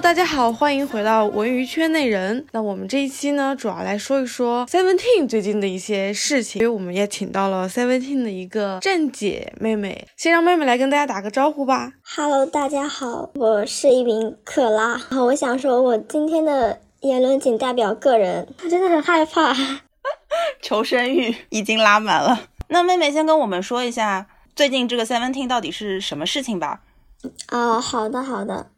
Hello，大家好，欢迎回到文娱圈内人。那我们这一期呢，主要来说一说 Seventeen 最近的一些事情，因为我们也请到了 Seventeen 的一个站姐妹妹，先让妹妹来跟大家打个招呼吧。Hello，大家好，我是一名克拉。好，我想说，我今天的言论仅代表个人，我真的很害怕，求生欲已经拉满了。那妹妹先跟我们说一下，最近这个 Seventeen 到底是什么事情吧？哦，好的，好的。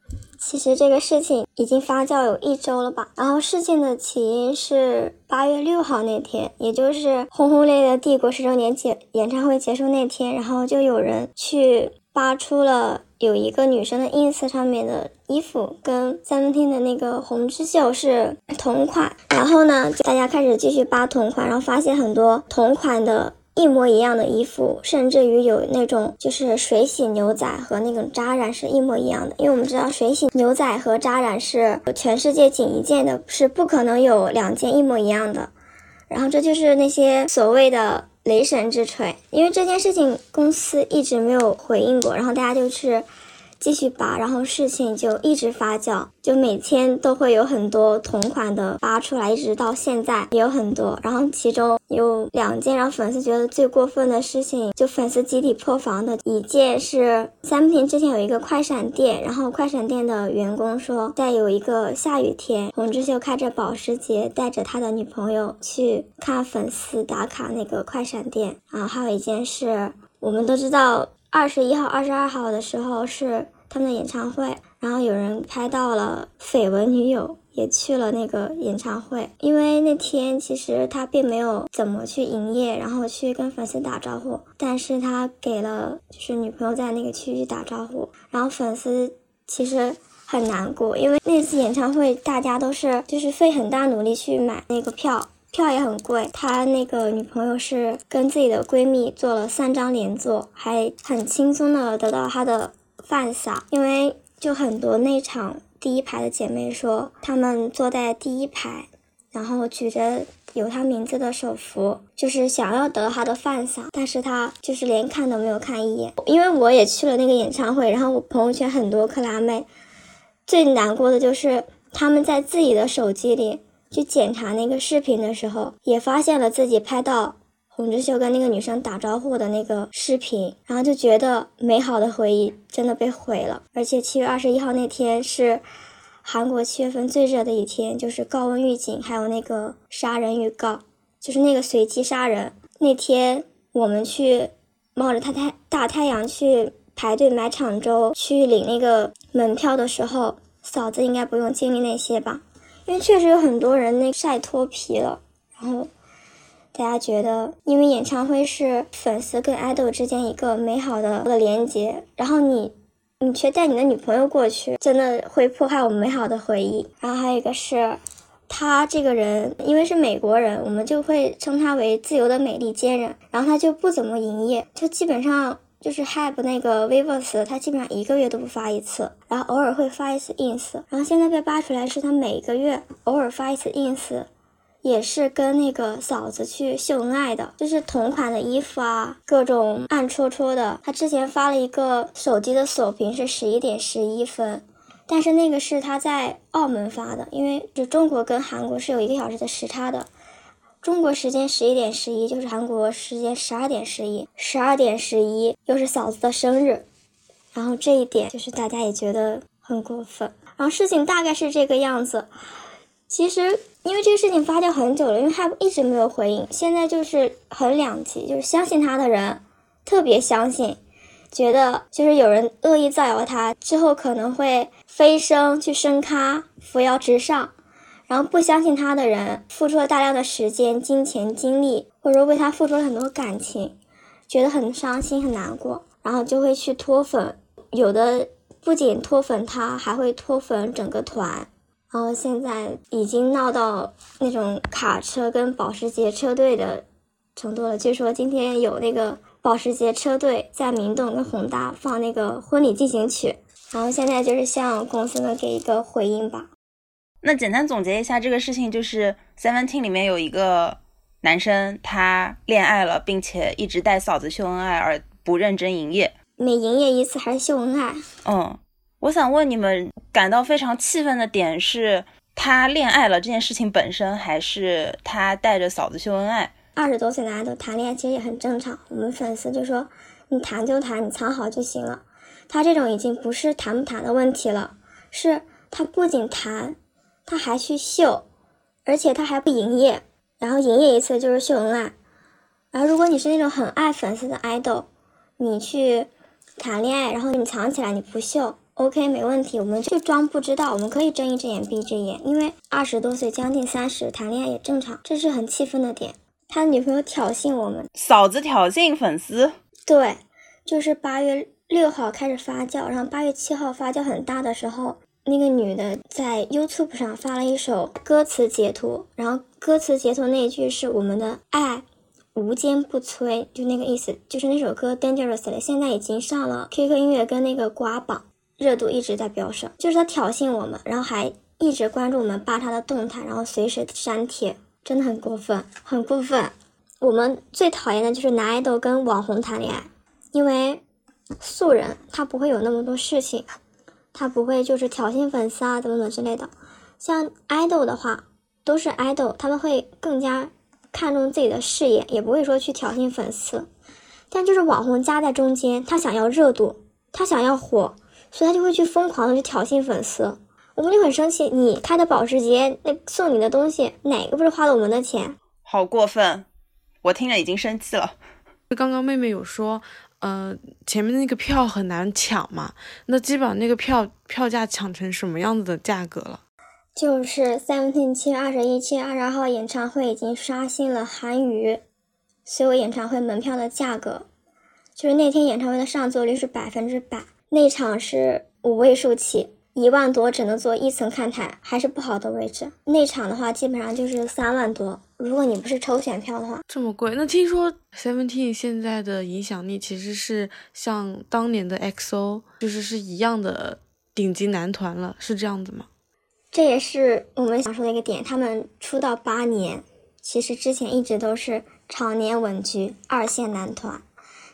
其实这个事情已经发酵有一周了吧。然后事情的起因是八月六号那天，也就是轰轰烈烈的帝国十周年结演唱会结束那天，然后就有人去扒出了有一个女生的 ins 上面的衣服跟 seventeen 的那个红之秀是同款。然后呢，大家开始继续扒同款，然后发现很多同款的。一模一样的衣服，甚至于有那种就是水洗牛仔和那种扎染是一模一样的。因为我们知道水洗牛仔和扎染是全世界仅一件的，是不可能有两件一模一样的。然后这就是那些所谓的雷神之锤，因为这件事情公司一直没有回应过，然后大家就是。继续扒，然后事情就一直发酵，就每天都会有很多同款的扒出来，一直到现在也有很多。然后其中有两件让粉丝觉得最过分的事情，就粉丝集体破防的一件是三平之前有一个快闪店，然后快闪店的员工说，在有一个下雨天，洪之秀开着保时捷带着他的女朋友去看粉丝打卡那个快闪店。然后还有一件事，我们都知道。二十一号、二十二号的时候是他们的演唱会，然后有人拍到了绯闻女友也去了那个演唱会，因为那天其实他并没有怎么去营业，然后去跟粉丝打招呼，但是他给了就是女朋友在那个区域打招呼，然后粉丝其实很难过，因为那次演唱会大家都是就是费很大努力去买那个票。票也很贵，他那个女朋友是跟自己的闺蜜做了三张连坐，还很轻松的得到她的饭撒。因为就很多那场第一排的姐妹说，她们坐在第一排，然后举着有她名字的手幅，就是想要得她的饭撒，但是她就是连看都没有看一眼。因为我也去了那个演唱会，然后我朋友圈很多克拉妹，最难过的就是他们在自己的手机里。去检查那个视频的时候，也发现了自己拍到洪志秀跟那个女生打招呼的那个视频，然后就觉得美好的回忆真的被毁了。而且七月二十一号那天是韩国七月份最热的一天，就是高温预警，还有那个杀人预告，就是那个随机杀人那天，我们去冒着太太大太阳去排队买场周去领那个门票的时候，嫂子应该不用经历那些吧？因为确实有很多人那晒脱皮了，然后大家觉得，因为演唱会是粉丝跟爱豆之间一个美好的的连接，然后你你却带你的女朋友过去，真的会破坏我们美好的回忆。然后还有一个是，他这个人因为是美国人，我们就会称他为自由的美利坚人，然后他就不怎么营业，就基本上。就是 Have 那个 Vivos，他基本上一个月都不发一次，然后偶尔会发一次 ins，然后现在被扒出来是他每个月偶尔发一次 ins，也是跟那个嫂子去秀恩爱的，就是同款的衣服啊，各种暗戳戳的。他之前发了一个手机的锁屏是十一点十一分，但是那个是他在澳门发的，因为就中国跟韩国是有一个小时的时差的。中国时间十一点十一，就是韩国时间十二点十一，十二点十一又是嫂子的生日，然后这一点就是大家也觉得很过分。然后事情大概是这个样子。其实因为这个事情发酵很久了，因为他一直没有回应，现在就是很两极，就是相信他的人特别相信，觉得就是有人恶意造谣他之后可能会飞升去升咖，扶摇直上。然后不相信他的人，付出了大量的时间、金钱、精力，或者说为他付出了很多感情，觉得很伤心、很难过，然后就会去脱粉。有的不仅脱粉他，还会脱粉整个团。然后现在已经闹到那种卡车跟保时捷车队的程度了。据说今天有那个保时捷车队在明洞跟宏大放那个婚礼进行曲。然后现在就是向公司呢给一个回应吧。那简单总结一下这个事情，就是 Seventeen 里面有一个男生，他恋爱了，并且一直带嫂子秀恩爱，而不认真营业。每营业一次还是秀恩爱？嗯，我想问你们，感到非常气愤的点是他恋爱了这件事情本身，还是他带着嫂子秀恩爱？二十多岁大家都谈恋爱其实也很正常。我们粉丝就说你谈就谈，你藏好就行了。他这种已经不是谈不谈的问题了，是他不仅谈，他还去秀，而且他还不营业，然后营业一次就是秀恩爱。然后如果你是那种很爱粉丝的爱豆，你去谈恋爱，然后你藏起来，你不秀，OK 没问题，我们就装不知道，我们可以睁一只眼闭一只眼，因为二十多岁将近三十谈恋爱也正常，这是很气愤的点。他女朋友挑衅我们，嫂子挑衅粉丝，对，就是八月六号开始发酵，然后八月七号发酵很大的时候，那个女的在 YouTube 上发了一首歌词截图，然后歌词截图那一句是我们的爱无坚不摧，就那个意思，就是那首歌 Dangerously 现在已经上了 QQ 音乐跟那个瓜榜，热度一直在飙升，就是他挑衅我们，然后还一直关注我们扒他的动态，然后随时删帖。真的很过分，很过分。我们最讨厌的就是男爱豆跟网红谈恋爱，因为素人他不会有那么多事情，他不会就是挑衅粉丝啊，怎么怎么之类的。像爱豆的话，都是爱豆，他们会更加看重自己的事业，也不会说去挑衅粉丝。但就是网红夹在中间，他想要热度，他想要火，所以他就会去疯狂的去挑衅粉丝。我们就很生气，你开的保时捷，那送你的东西哪个不是花了我们的钱？好过分！我听着已经生气了。刚刚妹妹有说，呃，前面那个票很难抢嘛，那基本上那个票票价抢成什么样子的价格了？就是 Seventeen 七月二十一、七月二十二号演唱会已经刷新了韩娱所有演唱会门票的价格，就是那天演唱会的上座率是百分之百，那场是五位数起。一万多只能坐一层看台，还是不好的位置。内场的话，基本上就是三万多。如果你不是抽选票的话，这么贵。那听说 Seventeen 现在的影响力其实是像当年的 XO，就是是一样的顶级男团了，是这样子吗？这也是我们想说的一个点。他们出道八年，其实之前一直都是常年稳居二线男团。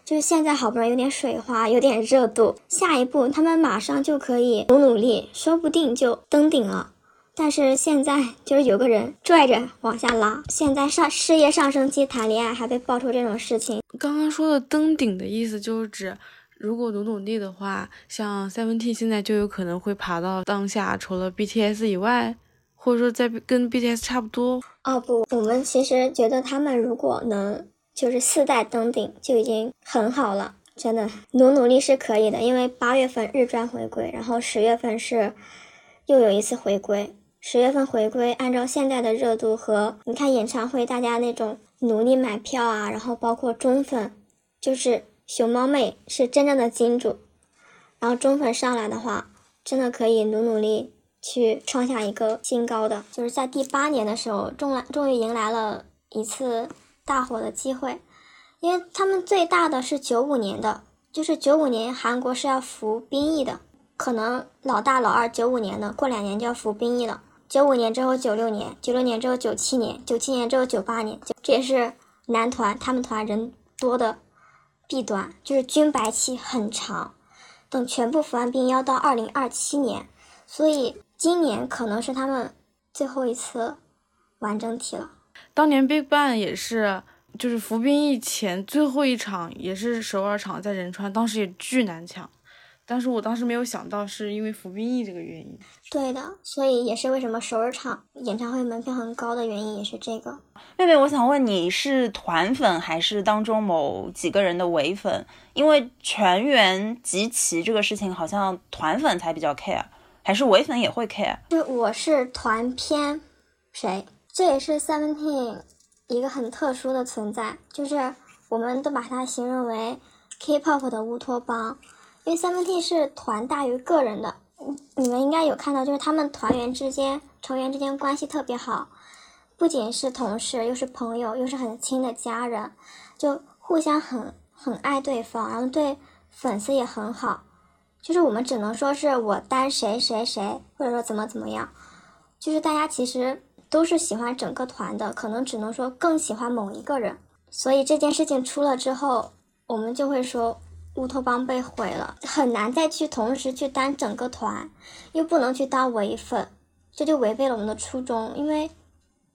就是现在好不容易有点水花，有点热度，下一步他们马上就可以努努力，说不定就登顶了。但是现在就是有个人拽着往下拉，现在上事业上升期谈恋爱还被爆出这种事情。刚刚说的登顶的意思就是指，如果努努力的话，像 Seventeen 现在就有可能会爬到当下除了 BTS 以外，或者说在跟 BTS 差不多。哦不，我们其实觉得他们如果能。就是四代登顶就已经很好了，真的努努力是可以的。因为八月份日专回归，然后十月份是又有一次回归。十月份回归，按照现在的热度和你看演唱会，大家那种努力买票啊，然后包括中粉，就是熊猫妹是真正的金主。然后中粉上来的话，真的可以努努力去创下一个新高的。就是在第八年的时候，终来终于迎来了一次。大火的机会，因为他们最大的是九五年的，就是九五年韩国是要服兵役的，可能老大老二九五年的过两年就要服兵役了。九五年之后九六年，九六年之后九七年，九七年之后九八年，这也是男团他们团人多的弊端，就是军白期很长，等全部服完兵要到二零二七年，所以今年可能是他们最后一次完整体了。当年 BigBang 也是，就是服兵役前最后一场也是首尔场在仁川，当时也巨难抢，但是我当时没有想到是因为服兵役这个原因。对的，所以也是为什么首尔场演唱会门票很高的原因也是这个。妹妹，我想问你是团粉还是当中某几个人的唯粉？因为全员集齐这个事情好像团粉才比较 care，还是唯粉也会 care？就我是团偏谁？这也是 Seventeen 一个很特殊的存在，就是我们都把它形容为 K-pop 的乌托邦，因为 Seventeen 是团大于个人的。你们应该有看到，就是他们团员之间、成员之间关系特别好，不仅是同事，又是朋友，又是很亲的家人，就互相很很爱对方，然后对粉丝也很好。就是我们只能说是我单谁谁谁，或者说怎么怎么样，就是大家其实。都是喜欢整个团的，可能只能说更喜欢某一个人。所以这件事情出了之后，我们就会说，乌托邦被毁了，很难再去同时去当整个团，又不能去当唯粉，这就违背了我们的初衷。因为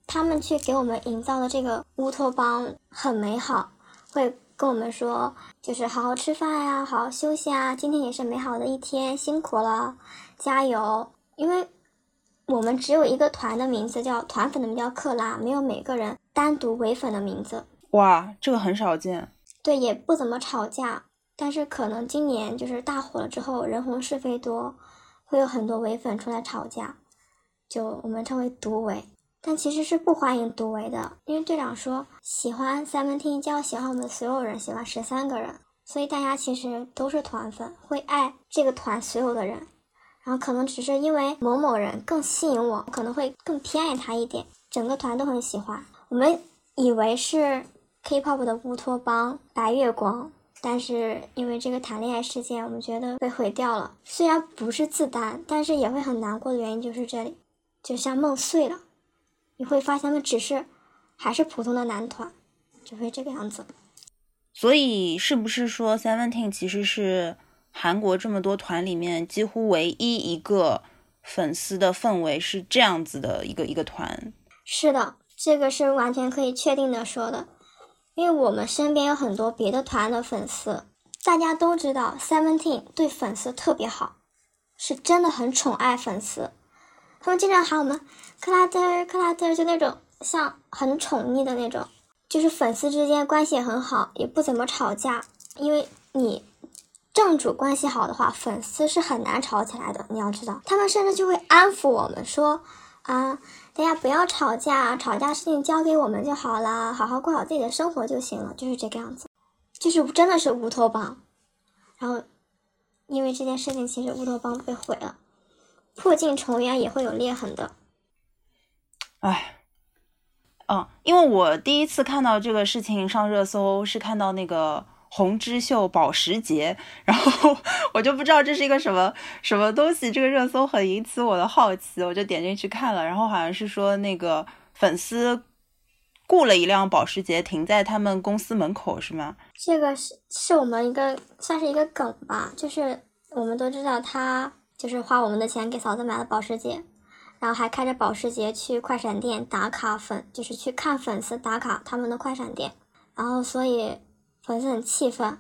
他们去给我们营造的这个乌托邦很美好，会跟我们说，就是好好吃饭呀，好好休息啊，今天也是美好的一天，辛苦了，加油。因为我们只有一个团的名字叫团粉的名叫克拉，没有每个人单独唯粉的名字。哇，这个很少见。对，也不怎么吵架。但是可能今年就是大火了之后，人红是非多，会有很多唯粉出来吵架，就我们称为独唯。但其实是不欢迎独唯的，因为队长说喜欢 Seventeen 就要喜欢我们所有人，喜欢十三个人，所以大家其实都是团粉，会爱这个团所有的人。然后可能只是因为某某人更吸引我，可能会更偏爱他一点，整个团都很喜欢。我们以为是 K-pop 的乌托邦，白月光。但是因为这个谈恋爱事件，我们觉得被毁掉了。虽然不是自担，但是也会很难过的原因就是这里，就像梦碎了。你会发现他们只是还是普通的男团，就会这个样子。所以是不是说 Seventeen 其实是韩国这么多团里面几乎唯一一个粉丝的氛围是这样子的一个一个团？是的，这个是完全可以确定的说的。因为我们身边有很多别的团的粉丝，大家都知道 Seventeen 对粉丝特别好，是真的很宠爱粉丝。他们经常喊我们克拉特克拉特，就那种像很宠溺的那种，就是粉丝之间关系也很好，也不怎么吵架。因为你正主关系好的话，粉丝是很难吵起来的。你要知道，他们甚至就会安抚我们说啊。大家不要吵架，吵架事情交给我们就好了，好好过好自己的生活就行了，就是这个样子，就是真的是乌托邦。然后，因为这件事情，其实乌托邦被毁了，破镜重圆也会有裂痕的。唉，嗯，因为我第一次看到这个事情上热搜，是看到那个。红之秀保时捷，然后 我就不知道这是一个什么什么东西，这个热搜很引起我的好奇，我就点进去看了，然后好像是说那个粉丝雇了一辆保时捷停在他们公司门口，是吗？这个是是我们一个算是一个梗吧，就是我们都知道他就是花我们的钱给嫂子买了保时捷，然后还开着保时捷去快闪店打卡粉，就是去看粉丝打卡他们的快闪店，然后所以。粉丝很气愤，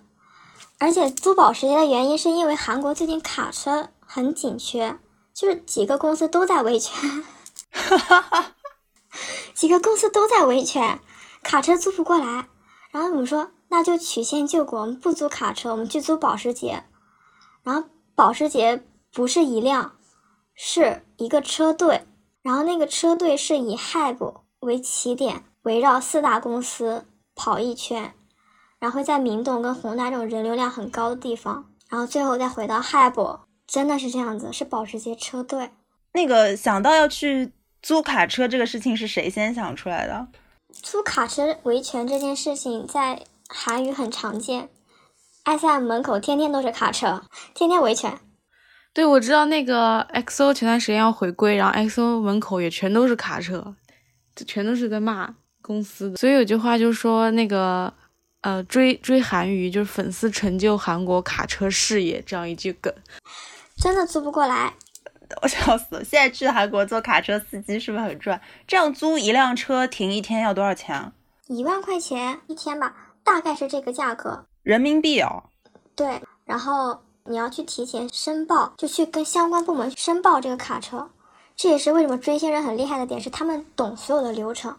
而且租保时捷的原因是因为韩国最近卡车很紧缺，就是几个公司都在维权，几个公司都在维权，卡车租不过来。然后我们说那就曲线救国，我们不租卡车，我们去租保时捷。然后保时捷不是一辆，是一个车队，然后那个车队是以 HYBE 为起点，围绕四大公司跑一圈。然后在明洞跟宏大这种人流量很高的地方，然后最后再回到 HYBE，真的是这样子，是保时捷车队。那个想到要去租卡车这个事情是谁先想出来的？租卡车维权这件事情在韩语很常见，SM 门口天天都是卡车，天天维权。对，我知道那个 XO 前段时间要回归，然后 XO 门口也全都是卡车，全都是在骂公司的。所以有句话就说那个。呃，追追韩娱就是粉丝成就韩国卡车事业这样一句梗，真的租不过来，我笑死了。现在去韩国做卡车司机是不是很赚？这样租一辆车停一天要多少钱啊？一万块钱一天吧，大概是这个价格，人民币哦。对，然后你要去提前申报，就去跟相关部门申报这个卡车。这也是为什么追星人很厉害的点，是他们懂所有的流程。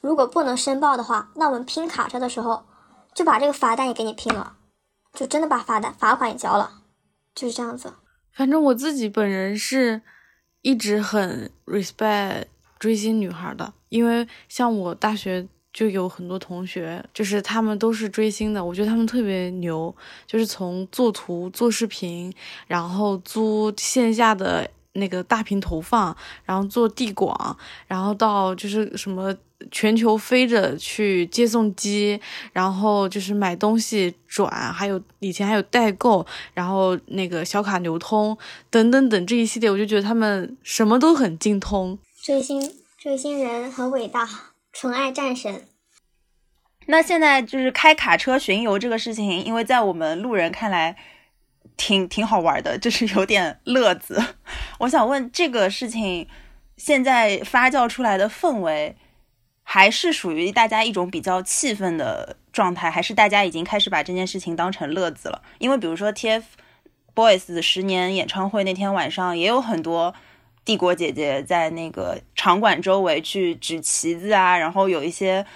如果不能申报的话，那我们拼卡车的时候。就把这个罚单也给你拼了，就真的把罚单罚款也交了，就是这样子。反正我自己本人是一直很 respect 追星女孩的，因为像我大学就有很多同学，就是他们都是追星的，我觉得他们特别牛，就是从做图、做视频，然后租线下的那个大屏投放，然后做地广，然后到就是什么。全球飞着去接送机，然后就是买东西转，还有以前还有代购，然后那个小卡流通等等等这一系列，我就觉得他们什么都很精通。追星追星人很伟大，纯爱战神。那现在就是开卡车巡游这个事情，因为在我们路人看来，挺挺好玩的，就是有点乐子。我想问，这个事情现在发酵出来的氛围，还是属于大家一种比较气愤的状态，还是大家已经开始把这件事情当成乐子了？因为比如说 TFBOYS 十年演唱会那天晚上，也有很多帝国姐姐在那个场馆周围去举旗子啊，然后有一些。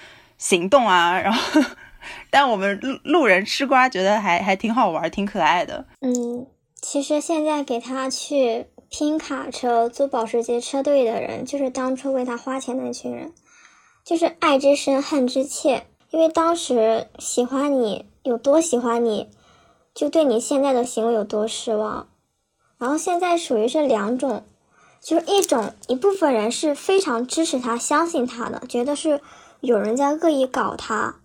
行动啊，然后，但我们路路人吃瓜觉得还还挺好玩，挺可爱的。嗯，其实现在给他去拼卡车、租保时捷车队的人，就是当初为他花钱那群人，就是爱之深，恨之切。因为当时喜欢你有多喜欢你，就对你现在的行为有多失望。然后现在属于是两种，就是一种一部分人是非常支持他、相信他的，觉得是。有人在恶意搞他，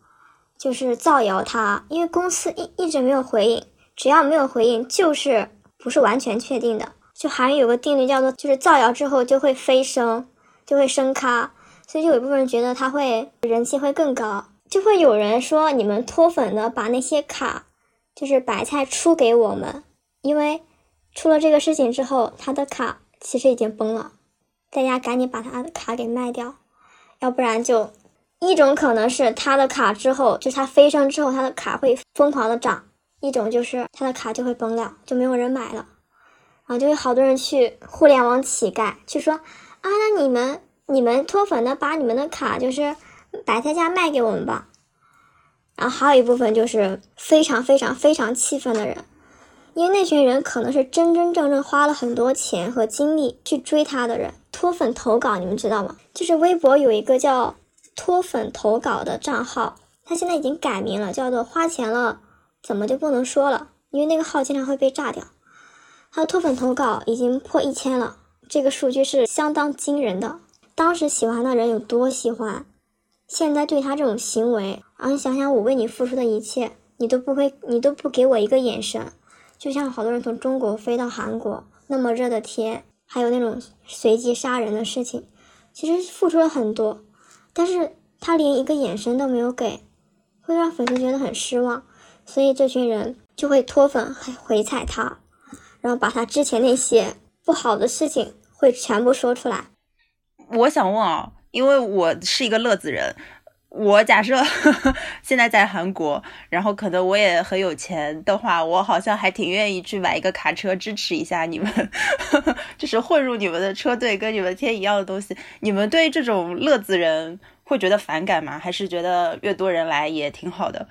就是造谣他，因为公司一一直没有回应，只要没有回应，就是不是完全确定的。就韩语有个定律叫做，就是造谣之后就会飞升，就会升咖，所以就有一部分人觉得他会人气会更高，就会有人说你们脱粉的把那些卡，就是白菜出给我们，因为出了这个事情之后，他的卡其实已经崩了，大家赶紧把他的卡给卖掉，要不然就。一种可能是他的卡之后，就是他飞升之后，他的卡会疯狂的涨；一种就是他的卡就会崩了，就没有人买了，然后就有好多人去互联网乞丐去说啊，那你们你们脱粉的把你们的卡就是白菜价卖给我们吧。然后还有一部分就是非常非常非常气愤的人，因为那群人可能是真真正正花了很多钱和精力去追他的人，脱粉投稿，你们知道吗？就是微博有一个叫。脱粉投稿的账号，他现在已经改名了，叫做“花钱了怎么就不能说了”，因为那个号经常会被炸掉。他的脱粉投稿已经破一千了，这个数据是相当惊人的。当时喜欢的人有多喜欢，现在对他这种行为，啊你想想我为你付出的一切，你都不会，你都不给我一个眼神，就像好多人从中国飞到韩国，那么热的天，还有那种随机杀人的事情，其实付出了很多。但是他连一个眼神都没有给，会让粉丝觉得很失望，所以这群人就会脱粉，回踩他，然后把他之前那些不好的事情会全部说出来。我想问啊，因为我是一个乐子人。我假设 现在在韩国，然后可能我也很有钱的话，我好像还挺愿意去买一个卡车支持一下你们，就是混入你们的车队，跟你们贴一样的东西。你们对这种乐子人会觉得反感吗？还是觉得越多人来也挺好的？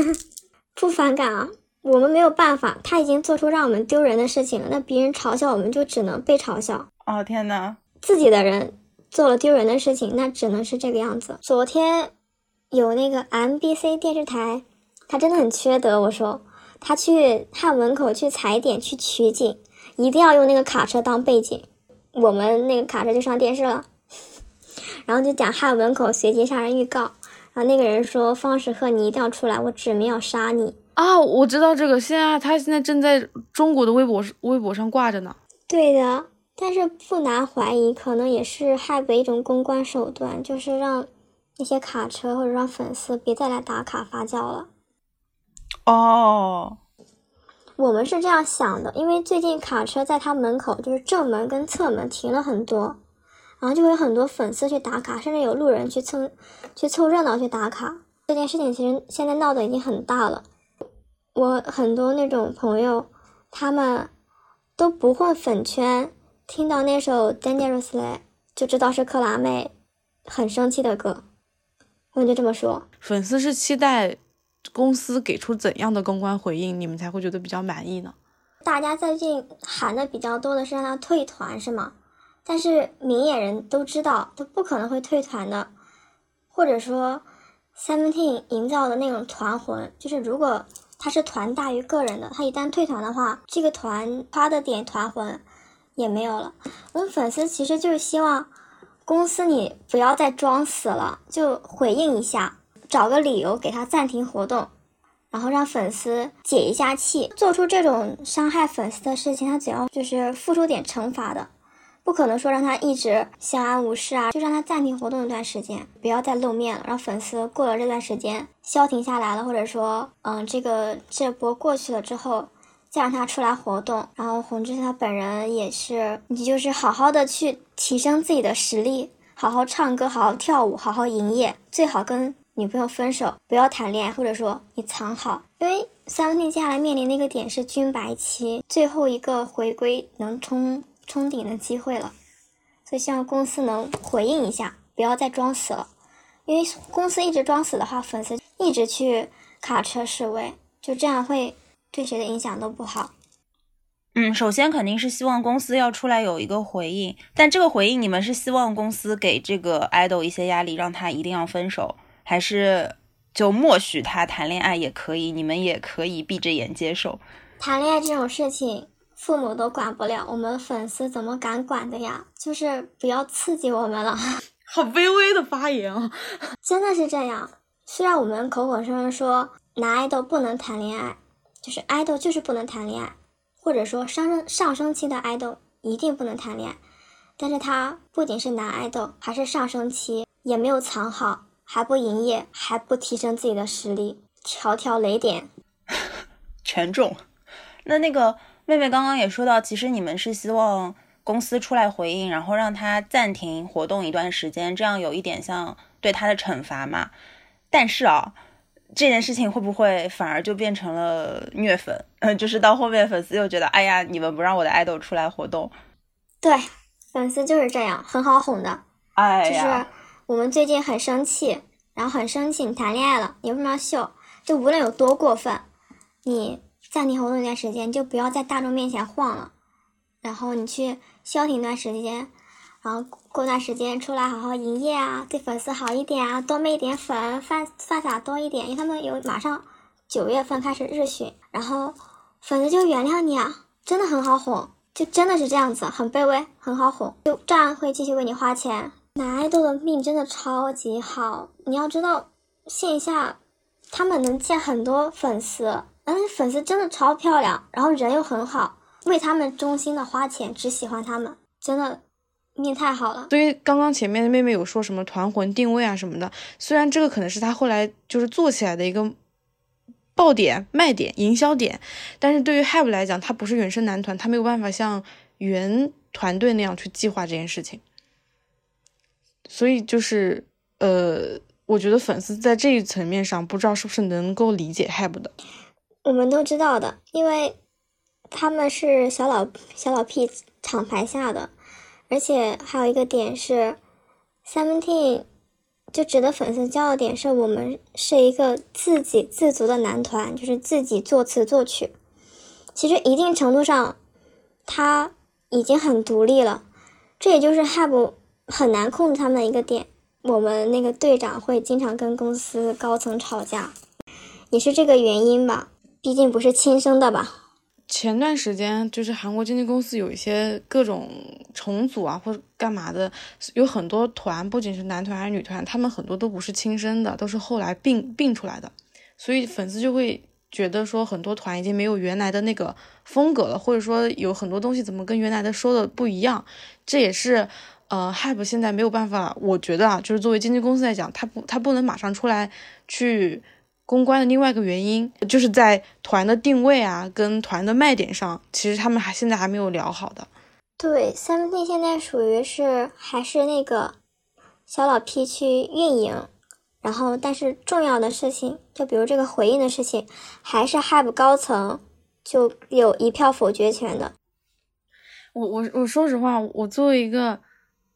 不反感啊，我们没有办法，他已经做出让我们丢人的事情了，那别人嘲笑我们就只能被嘲笑。哦天呐，自己的人。做了丢人的事情，那只能是这个样子。昨天有那个 MBC 电视台，他真的很缺德。我说他去汉文口去踩点去取景，一定要用那个卡车当背景，我们那个卡车就上电视了。然后就讲汉文口随机杀人预告，然后那个人说方时赫你一定要出来，我指名要杀你啊！我知道这个，现在他现在正在中国的微博微博上挂着呢。对的。但是不难怀疑，可能也是 Hype 的一种公关手段，就是让那些卡车或者让粉丝别再来打卡发酵了。哦，我们是这样想的，因为最近卡车在他门口，就是正门跟侧门停了很多，然后就会有很多粉丝去打卡，甚至有路人去蹭去凑热闹去打卡。这件事情其实现在闹得已经很大了。我很多那种朋友，他们都不混粉圈。听到那首《Dangerously》就知道是克拉妹很生气的歌，我就这么说。粉丝是期待公司给出怎样的公关回应，你们才会觉得比较满意呢？大家最近喊的比较多的是让他退团，是吗？但是明眼人都知道，他不可能会退团的。或者说，Seventeen 营造的那种团魂，就是如果他是团大于个人的，他一旦退团的话，这个团他的点团魂。也没有了。我们粉丝其实就是希望公司你不要再装死了，就回应一下，找个理由给他暂停活动，然后让粉丝解一下气。做出这种伤害粉丝的事情，他只要就是付出点惩罚的，不可能说让他一直相安无事啊，就让他暂停活动一段时间，不要再露面了，让粉丝过了这段时间消停下来了，或者说，嗯，这个这波过去了之后，再让他出来活动。然后洪志他本人也是，你就是好好的去提升自己的实力，好好唱歌，好好跳舞，好好营业，最好跟女朋友分手，不要谈恋爱，或者说你藏好，因为。三 T 接下来面临的一个点是军白期，最后一个回归能冲冲顶的机会了，所以希望公司能回应一下，不要再装死了。因为公司一直装死的话，粉丝一直去卡车示威，就这样会对谁的影响都不好。嗯，首先肯定是希望公司要出来有一个回应，但这个回应你们是希望公司给这个 idol 一些压力，让他一定要分手，还是？就默许他谈恋爱也可以，你们也可以闭着眼接受。谈恋爱这种事情，父母都管不了，我们粉丝怎么敢管的呀？就是不要刺激我们了。好卑微的发言啊！真的是这样。虽然我们口口声声说男爱豆不能谈恋爱，就是爱豆就是不能谈恋爱，或者说上升上升期的爱豆一定不能谈恋爱，但是他不仅是男爱豆，还是上升期，也没有藏好。还不营业，还不提升自己的实力，条条雷点 全中。那那个妹妹刚刚也说到，其实你们是希望公司出来回应，然后让他暂停活动一段时间，这样有一点像对他的惩罚嘛。但是啊，这件事情会不会反而就变成了虐粉？嗯，就是到后面粉丝又觉得，哎呀，你们不让我的爱豆出来活动。对，粉丝就是这样，很好哄的。哎呀。我们最近很生气，然后很生气，你谈恋爱了，你为什么要秀？就无论有多过分，你暂停活动一段时间，就不要在大众面前晃了，然后你去消停一段时间，然后过段时间出来好好营业啊，对粉丝好一点啊，多卖一点粉，发发撒多一点，因为他们有马上九月份开始日巡，然后粉丝就原谅你啊，真的很好哄，就真的是这样子，很卑微，很好哄，就照样会继续为你花钱。男爱豆的命真的超级好，你要知道，线下他们能见很多粉丝，嗯，粉丝真的超漂亮，然后人又很好，为他们衷心的花钱，只喜欢他们，真的命太好了。所以刚刚前面的妹妹有说什么团魂定位啊什么的，虽然这个可能是他后来就是做起来的一个爆点、卖点、营销点，但是对于 HYBE 来讲，他不是原生男团，他没有办法像原团队那样去计划这件事情。所以就是，呃，我觉得粉丝在这一层面上，不知道是不是能够理解 HYBE 的。我们都知道的，因为他们是小老小老 P 厂牌下的，而且还有一个点是，Seventeen 就值得粉丝骄傲点是我们是一个自给自足的男团，就是自己作词作曲。其实一定程度上，他已经很独立了。这也就是 HYBE。很难控制他们一个点，我们那个队长会经常跟公司高层吵架，也是这个原因吧？毕竟不是亲生的吧？前段时间就是韩国经纪公司有一些各种重组啊，或者干嘛的，有很多团，不仅是男团还是女团，他们很多都不是亲生的，都是后来并并出来的，所以粉丝就会觉得说很多团已经没有原来的那个风格了，或者说有很多东西怎么跟原来的说的不一样，这也是。呃，Hype 现在没有办法，我觉得啊，就是作为经纪公司来讲，他不，他不能马上出来去公关的另外一个原因，就是在团的定位啊，跟团的卖点上，其实他们还现在还没有聊好的。对，Seventeen 现在属于是还是那个小老 P 去运营，然后但是重要的事情，就比如这个回应的事情，还是 HYBE 高层就有一票否决权的。我我我说实话，我作为一个。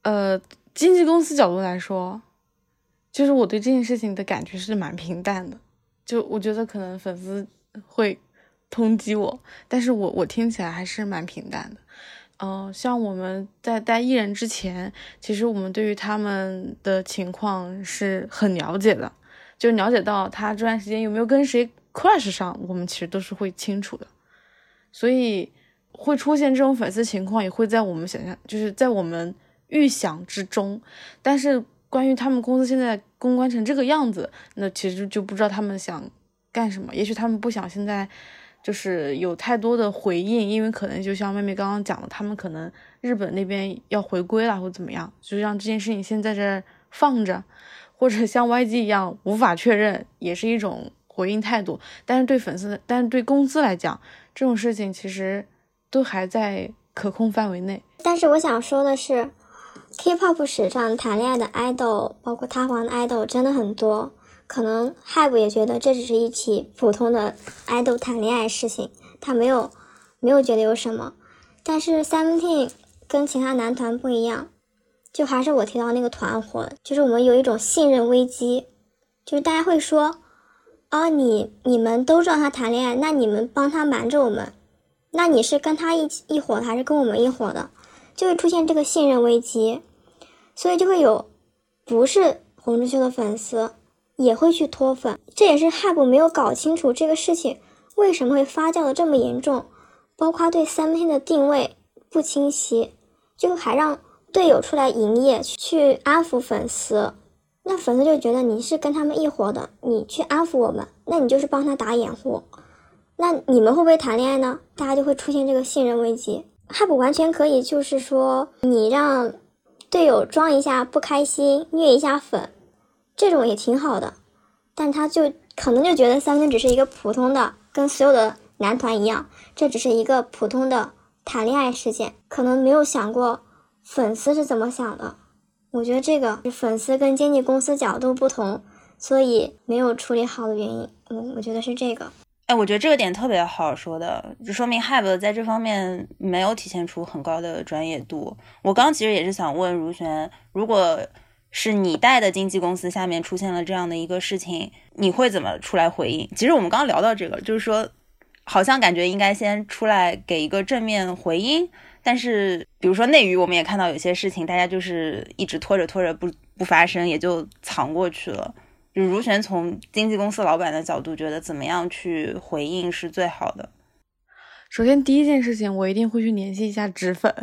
呃，经纪公司角度来说，就是我对这件事情的感觉是蛮平淡的。就我觉得可能粉丝会抨击我，但是我我听起来还是蛮平淡的。嗯，像我们在带艺人之前，其实我们对于他们的情况是很了解的，就了解到他这段时间有没有跟谁 crush 上，我们其实都是会清楚的。所以会出现这种粉丝情况，也会在我们想象，就是在我们。预想之中，但是关于他们公司现在公关成这个样子，那其实就不知道他们想干什么。也许他们不想现在就是有太多的回应，因为可能就像妹妹刚刚讲的，他们可能日本那边要回归了或怎么样，就让这件事情先在这放着，或者像 YG 一样无法确认，也是一种回应态度。但是对粉丝，但是对公司来讲，这种事情其实都还在可控范围内。但是我想说的是，K-pop 史上谈恋爱的 idol，包括塌房的 idol 真的很多。可能 Have 也觉得这只是一起普通的爱豆谈恋爱事情，他没有没有觉得有什么。但是 Seventeen 跟其他男团不一样，就还是我提到那个团魂，就是我们有一种信任危机，就是大家会说，哦，你你们都知道他谈恋爱，那你们帮他瞒着我们，那你是跟他一起一伙的，还是跟我们一伙的？就会出现这个信任危机，所以就会有不是洪之秀的粉丝。也会去脱粉，这也是 Have 没有搞清楚这个事情为什么会发酵的这么严重，包括对三篇的定位不清晰，就还让队友出来营业去安抚粉丝，那粉丝就觉得你是跟他们一伙的，你去安抚我们，那你就是帮他打掩护，那你们会不会谈恋爱呢？大家就会出现这个信任危机。Have 完全可以就是说你让队友装一下不开心，虐一下粉。这种也挺好的，但他就可能就觉得三分只是一个普通的，跟所有的男团一样，这只是一个普通的谈恋爱事件，可能没有想过粉丝是怎么想的。我觉得这个粉丝跟经纪公司角度不同，所以没有处理好的原因。我我觉得是这个。哎，我觉得这个点特别好说的，就说明 Have 在这方面没有体现出很高的专业度。我刚其实也是想问如璇，如果。是你带的经纪公司下面出现了这样的一个事情，你会怎么出来回应？其实我们刚刚聊到这个，就是说，好像感觉应该先出来给一个正面回应，但是比如说内娱，我们也看到有些事情，大家就是一直拖着拖着不不发生，也就藏过去了。就如璇从经纪公司老板的角度，觉得怎么样去回应是最好的？首先第一件事情，我一定会去联系一下纸粉。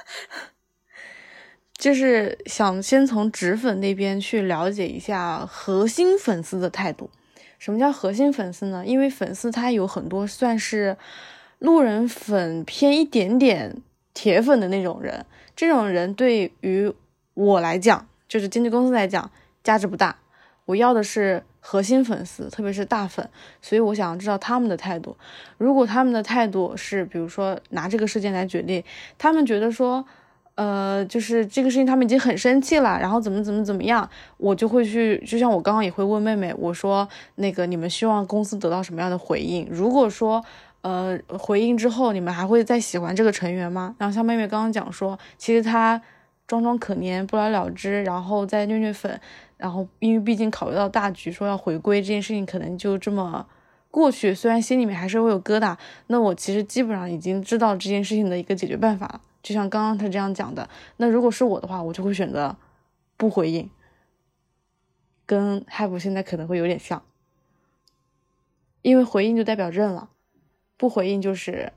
就是想先从纸粉那边去了解一下核心粉丝的态度。什么叫核心粉丝呢？因为粉丝他有很多算是路人粉偏一点点铁粉的那种人，这种人对于我来讲，就是经纪公司来讲价值不大。我要的是核心粉丝，特别是大粉，所以我想知道他们的态度。如果他们的态度是，比如说拿这个事件来举例，他们觉得说。呃，就是这个事情，他们已经很生气了，然后怎么怎么怎么样，我就会去，就像我刚刚也会问妹妹，我说那个你们希望公司得到什么样的回应？如果说呃回应之后，你们还会再喜欢这个成员吗？然后像妹妹刚刚讲说，其实他装装可怜，不了了之，然后再虐虐粉，然后因为毕竟考虑到大局，说要回归这件事情，可能就这么过去，虽然心里面还是会有疙瘩，那我其实基本上已经知道这件事情的一个解决办法了。就像刚刚他这样讲的，那如果是我的话，我就会选择不回应，跟 Have 现在可能会有点像，因为回应就代表认了，不回应就是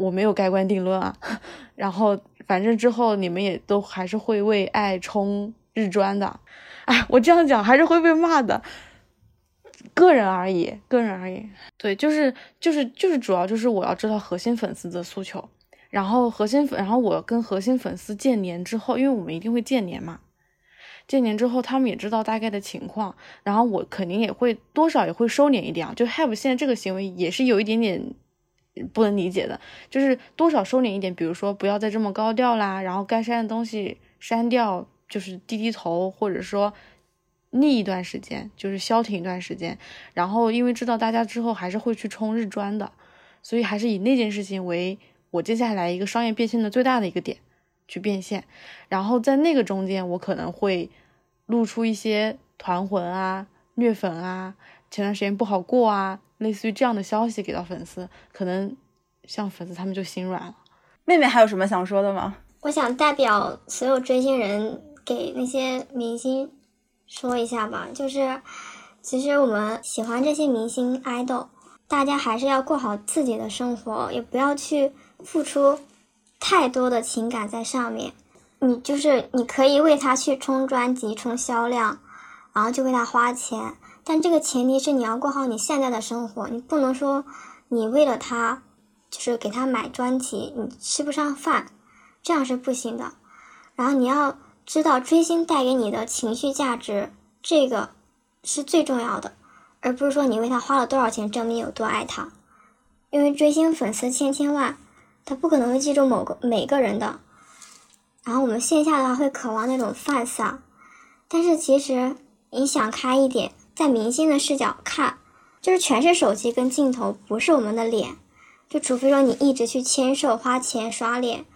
我没有盖棺定论啊。然后反正之后你们也都还是会为爱冲日专的，哎，我这样讲还是会被骂的，个人而已，个人而已。对，就是就是就是主要就是我要知道核心粉丝的诉求。然后核心粉，然后我跟核心粉丝见年之后，因为我们一定会见年嘛，见年之后他们也知道大概的情况，然后我肯定也会多少也会收敛一点啊。就 Have 现在这个行为也是有一点点不能理解的，就是多少收敛一点，比如说不要再这么高调啦，然后该删的东西删掉，就是低低头，或者说逆一段时间，就是消停一段时间。然后因为知道大家之后还是会去冲日专的，所以还是以那件事情为。我接下来一个商业变现的最大的一个点，去变现，然后在那个中间，我可能会露出一些团魂啊、虐粉啊、前段时间不好过啊，类似于这样的消息给到粉丝，可能像粉丝他们就心软了。妹妹还有什么想说的吗？我想代表所有追星人给那些明星说一下吧，就是其实我们喜欢这些明星爱豆，大家还是要过好自己的生活，也不要去。付出太多的情感在上面，你就是你可以为他去冲专辑、冲销量，然后就为他花钱，但这个前提是你要过好你现在的生活，你不能说你为了他，就是给他买专辑，你吃不上饭，这样是不行的。然后你要知道追星带给你的情绪价值，这个是最重要的，而不是说你为他花了多少钱证明有多爱他。因为追星粉丝千千万，他不可能会记住某个每个人的。然后我们线下的话会渴望那种 fans，但是其实你想开一点。在明星的视角看，就是全是手机跟镜头，不是我们的脸。就除非说你一直去签售、花钱刷脸，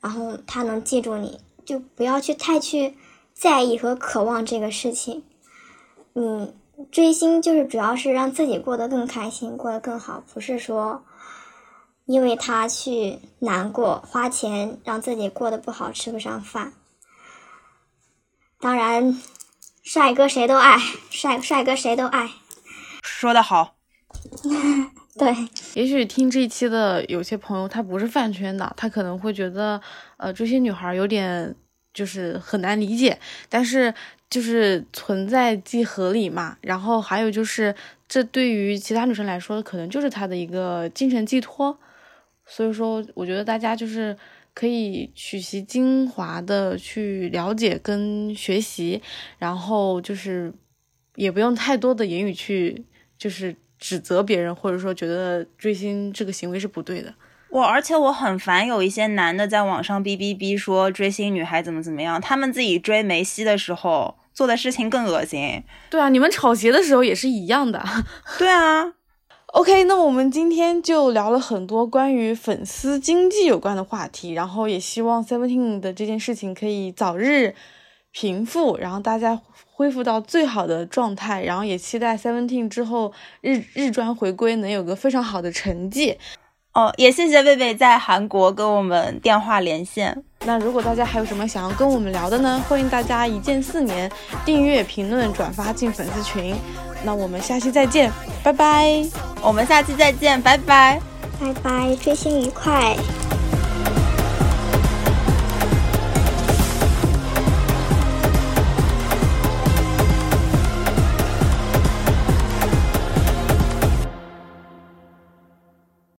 然后他能记住你，就不要去太去在意和渴望这个事情。你追星就是主要是让自己过得更开心，过得更好，不是说因为他去难过、花钱让自己过得不好、吃不上饭。当然。帅哥谁都爱，帅帅哥谁都爱，说的好。对，也许听这一期的有些朋友他不是饭圈的，他可能会觉得，呃，追星女孩有点就是很难理解，但是就是存在即合理嘛。然后还有就是，这对于其他女生来说，可能就是她的一个精神寄托。所以说，我觉得大家就是。可以取其精华的去了解跟学习，然后就是也不用太多的言语去就是指责别人，或者说觉得追星这个行为是不对的。我而且我很烦有一些男的在网上哔哔哔说追星女孩怎么怎么样，他们自己追梅西的时候做的事情更恶心。对啊，你们炒鞋的时候也是一样的。对啊。OK，那我们今天就聊了很多关于粉丝经济有关的话题，然后也希望 Seventeen 的这件事情可以早日平复，然后大家恢复到最好的状态，然后也期待 Seventeen 之后日日专回归能有个非常好的成绩。哦，也谢谢贝贝在韩国跟我们电话连线。那如果大家还有什么想要跟我们聊的呢？欢迎大家一键四年订阅、评论、转发进粉丝群。那我们下期再见，拜拜。我们下期再见，拜拜，拜拜，追星愉快。